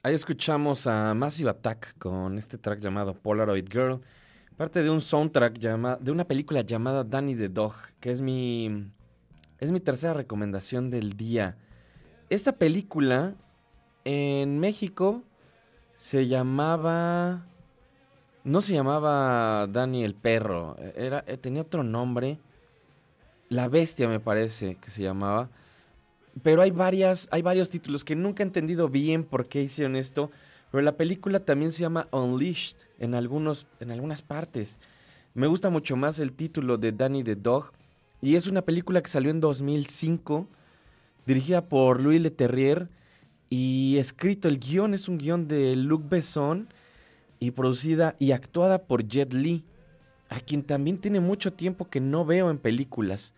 Ahí escuchamos a Massive Attack con este track llamado Polaroid Girl, parte de un soundtrack llama, de una película llamada Danny the Dog, que es mi es mi tercera recomendación del día. Esta película en México se llamaba no se llamaba Danny el perro, era eh, tenía otro nombre. La bestia me parece que se llamaba. Pero hay varias, hay varios títulos que nunca he entendido bien por qué hicieron esto. Pero la película también se llama Unleashed en, algunos, en algunas partes. Me gusta mucho más el título de Danny the Dog. Y es una película que salió en 2005, dirigida por Louis Leterrier y escrito, el guion es un guion de Luc Besson y producida y actuada por Jet Li, a quien también tiene mucho tiempo que no veo en películas.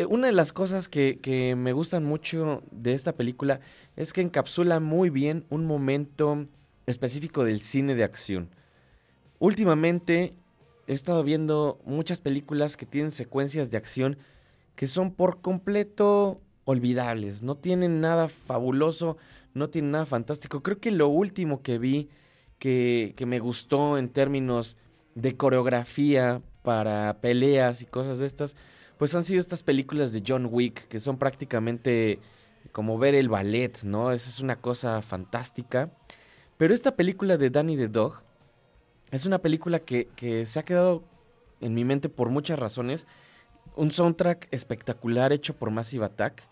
Eh, Una de las cosas que, me gustan mucho de esta película es que encapsula muy bien un momento específico del cine de acción. Últimamente he estado viendo muchas películas que tienen secuencias de acción que son por completo olvidables, no tienen nada fabuloso, no tienen nada fantástico. Creo que lo último que vi que me gustó en términos de coreografía para peleas y cosas de estas, pues han sido estas películas de John Wick, que son prácticamente como ver el ballet, ¿no? Esa es una cosa fantástica. Pero esta película de Danny the Dog es una película que, que se ha quedado en mi mente por muchas razones. Un soundtrack espectacular hecho por Massive Attack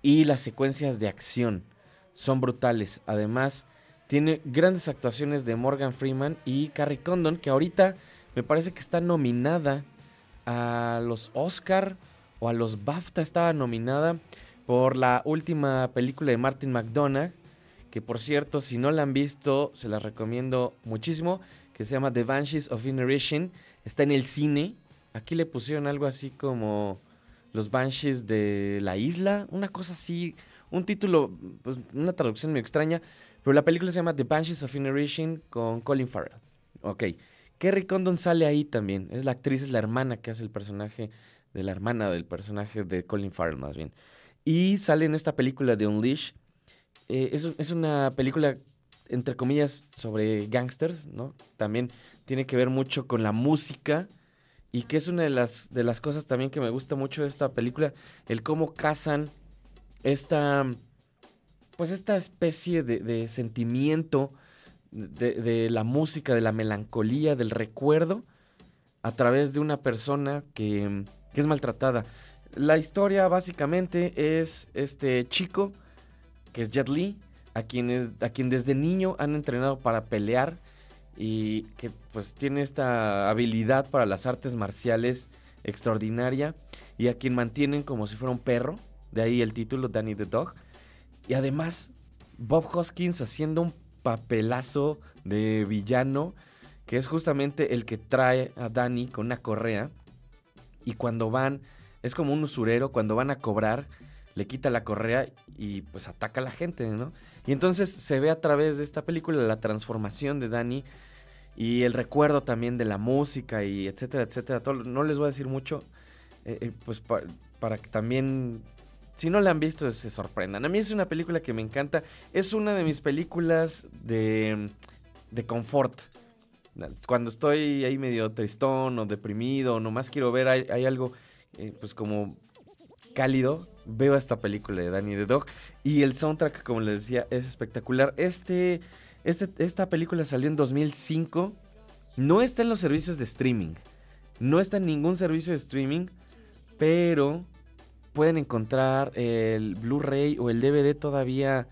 y las secuencias de acción son brutales. Además, tiene grandes actuaciones de Morgan Freeman y Carrie Condon, que ahorita me parece que está nominada a los Oscar o a los BAFTA. Estaba nominada por la última película de Martin McDonagh, que por cierto, si no la han visto, se la recomiendo muchísimo, que se llama The Banshees of Inisherin. Está en el cine. Aquí le pusieron algo así como Los Banshees de la isla, una cosa así, un título, pues una traducción muy extraña, pero la película se llama The Banshees of Inisherin con Colin Farrell. Ok. Kerry Condon sale ahí también. Es la actriz, es la hermana que hace el personaje de la hermana del personaje de Colin Farrell, más bien. Y sale en esta película de Unleash. Eh, es, una película, entre comillas, sobre gangsters, ¿no? También tiene que ver mucho con la música. Y que es una de las, de las cosas también que me gusta mucho de esta película. El cómo casan esta. Pues esta especie de, de sentimiento de, la música, de la melancolía, del recuerdo, a través de una persona que, que es maltratada. La historia básicamente es este chico, que es Jet Li, a quien, es- a quien desde niño han entrenado para pelear y que pues tiene esta habilidad para las artes marciales extraordinaria y a quien mantienen como si fuera un perro, de ahí el título Danny the Dog. Y además Bob Hoskins haciendo un papelazo de villano que es justamente el que trae a Danny con una correa y cuando van, es como un usurero, cuando van a cobrar, le quita la correa y pues ataca a la gente, ¿no? Y entonces se ve a través de esta película la transformación de Danny y el recuerdo también de la música y etcétera, etcétera. Todo- no les voy a decir mucho, eh, eh, pues pa- para que también, si no la han visto, se sorprendan. A mí es una película que me encanta, es una de mis películas de, de confort. Cuando estoy ahí medio tristón o deprimido, o nomás quiero ver, hay, algo eh, pues como cálido, veo esta película de Danny the Dog y el soundtrack, como les decía, es espectacular. Este, este, esta película salió en 2005, no está en los servicios de streaming, no está en ningún servicio de streaming, pero pueden encontrar el Blu-ray o el DVD todavía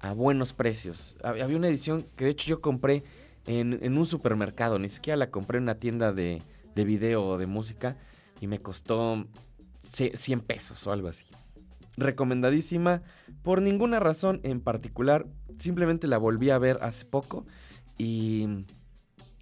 a buenos precios. Hab- Había una edición que de hecho yo compré en, en un supermercado, ni siquiera la compré en una tienda de, de video o de música y me costó ce- 100 pesos o algo así. Recomendadísima por ninguna razón en particular, simplemente la volví a ver hace poco y,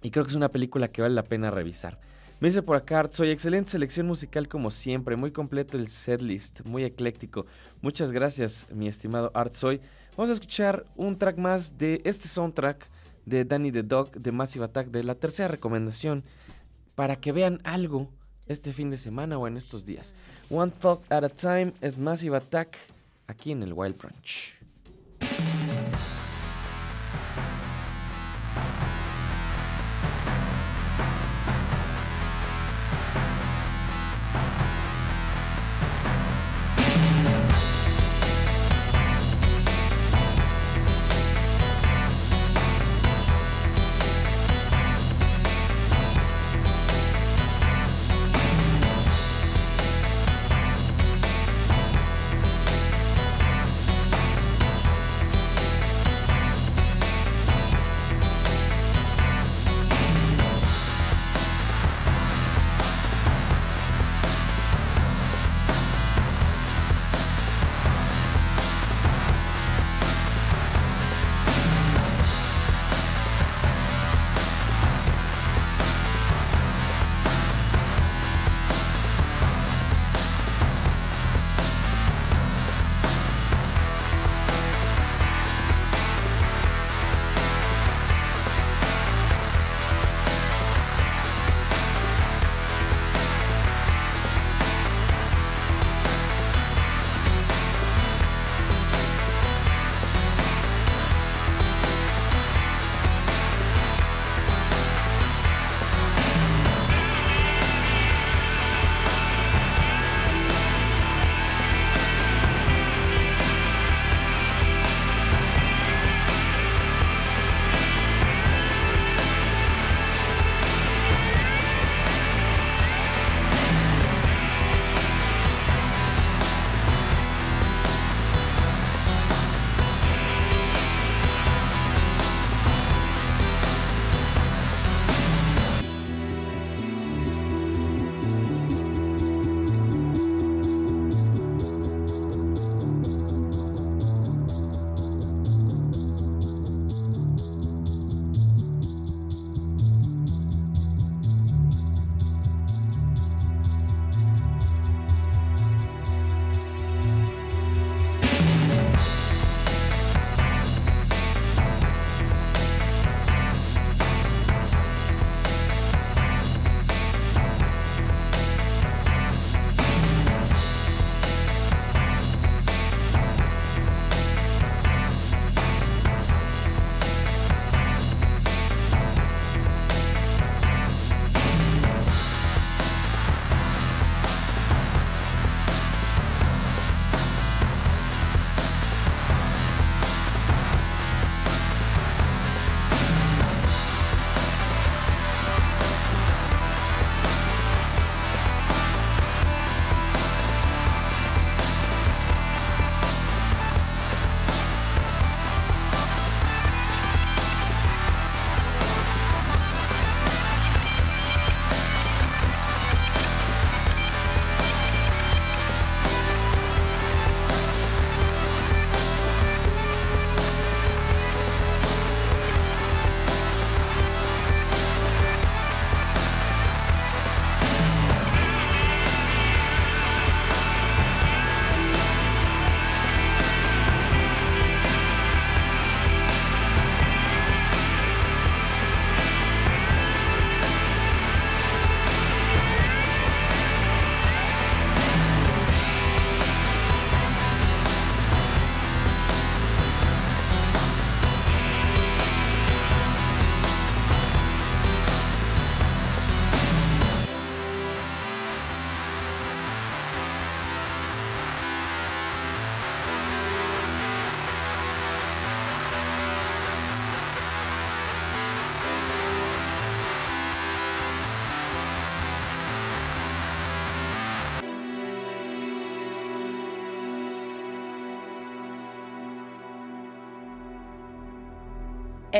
y creo que es una película que vale la pena revisar. Me dice por acá, soy excelente selección musical como siempre, muy completo el setlist, muy ecléctico. Muchas gracias, mi estimado Art Soy. Vamos a escuchar un track más de este soundtrack de Danny the Dog de Massive Attack, de la tercera recomendación, para que vean algo este fin de semana o en estos días. One Thought at a Time es Massive Attack aquí en el Wild Branch.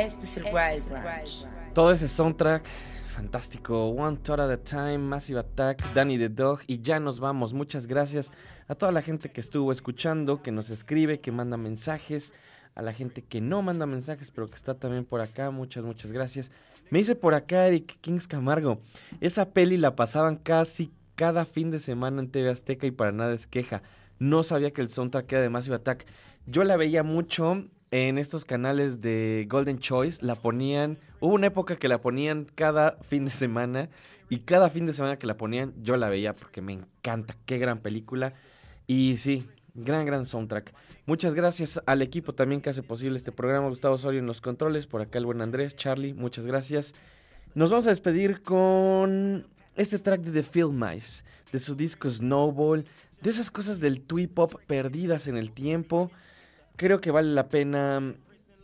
Es el Wild Branch. Todo ese soundtrack fantástico. One Thought at a Time, Massive Attack, Danny the Dog. Y ya nos vamos. Muchas gracias a toda la gente que estuvo escuchando, que nos escribe, que manda mensajes. A la gente que no manda mensajes, pero que está también por acá. Muchas, muchas gracias. Me dice por acá Eric Kings Camargo. Esa peli la pasaban casi cada fin de semana en TV Azteca y para nada es queja. No sabía que el soundtrack era de Massive Attack. Yo la veía mucho en estos canales de Golden Choice. La ponían. Hubo una época que la ponían cada fin de semana. Y cada fin de semana que la ponían, yo la veía porque me encanta. Qué gran película. Y sí, gran, gran soundtrack. Muchas gracias al equipo también que hace posible este programa. Gustavo Osorio en los controles. Por acá el buen Andrés, Charlie. Muchas gracias. Nos vamos a despedir con este track de The Film Mice, de su disco Snowball, de esas cosas del twee pop perdidas en el tiempo. Creo que vale la pena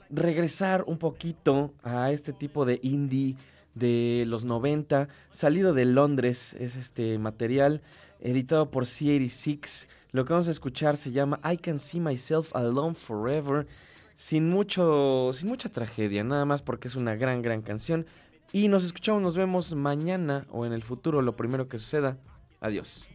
regresar un poquito a este tipo de indie de los 90, salido de Londres es este material, editado por C86. Lo que vamos a escuchar se llama I Can See Myself Alone Forever, sin mucho sin mucha tragedia, nada más porque es una gran gran canción. Y nos escuchamos, nos vemos mañana o en el futuro, lo primero que suceda. Adiós.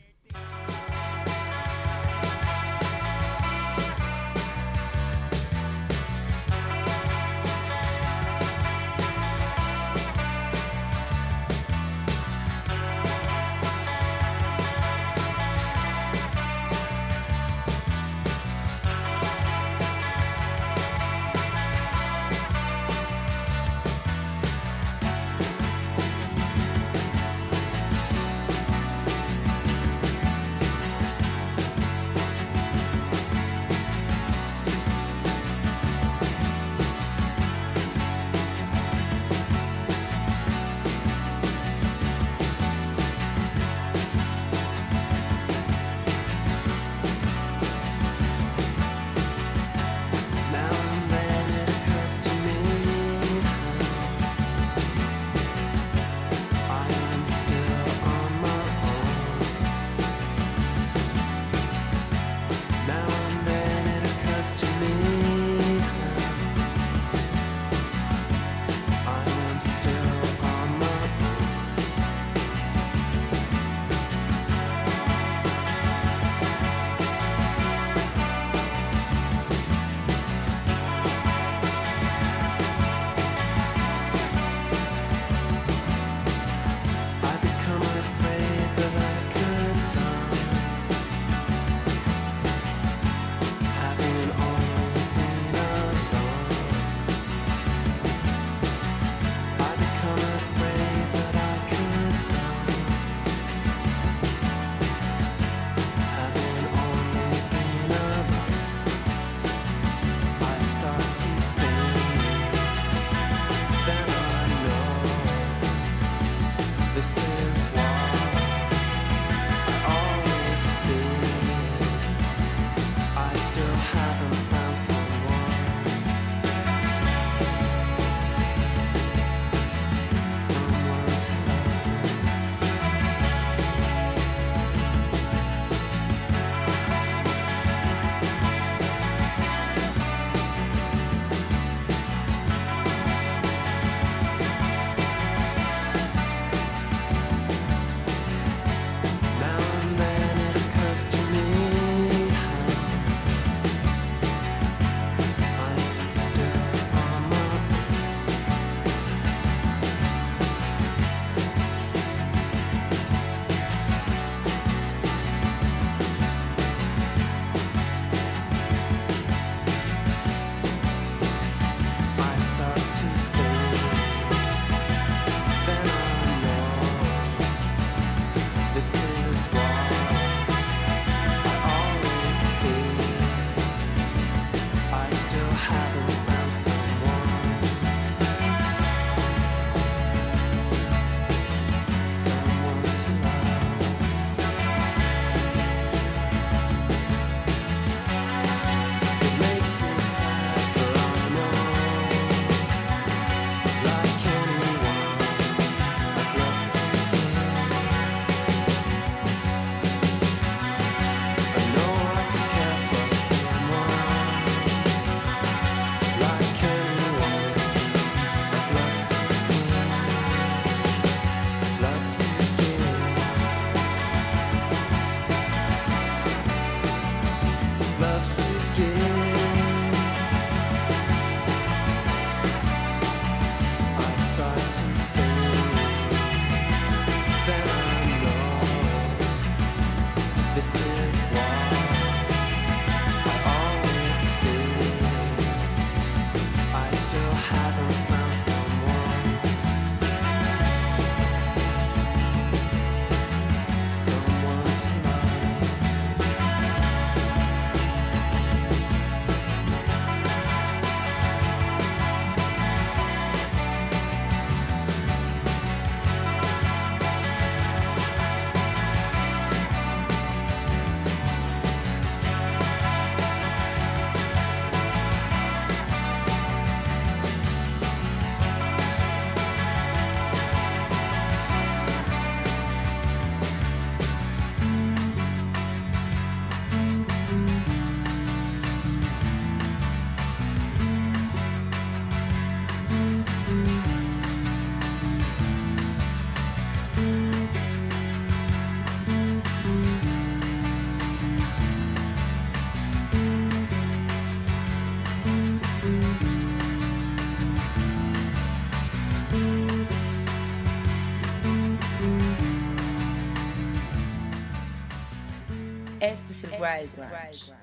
Wild Branch.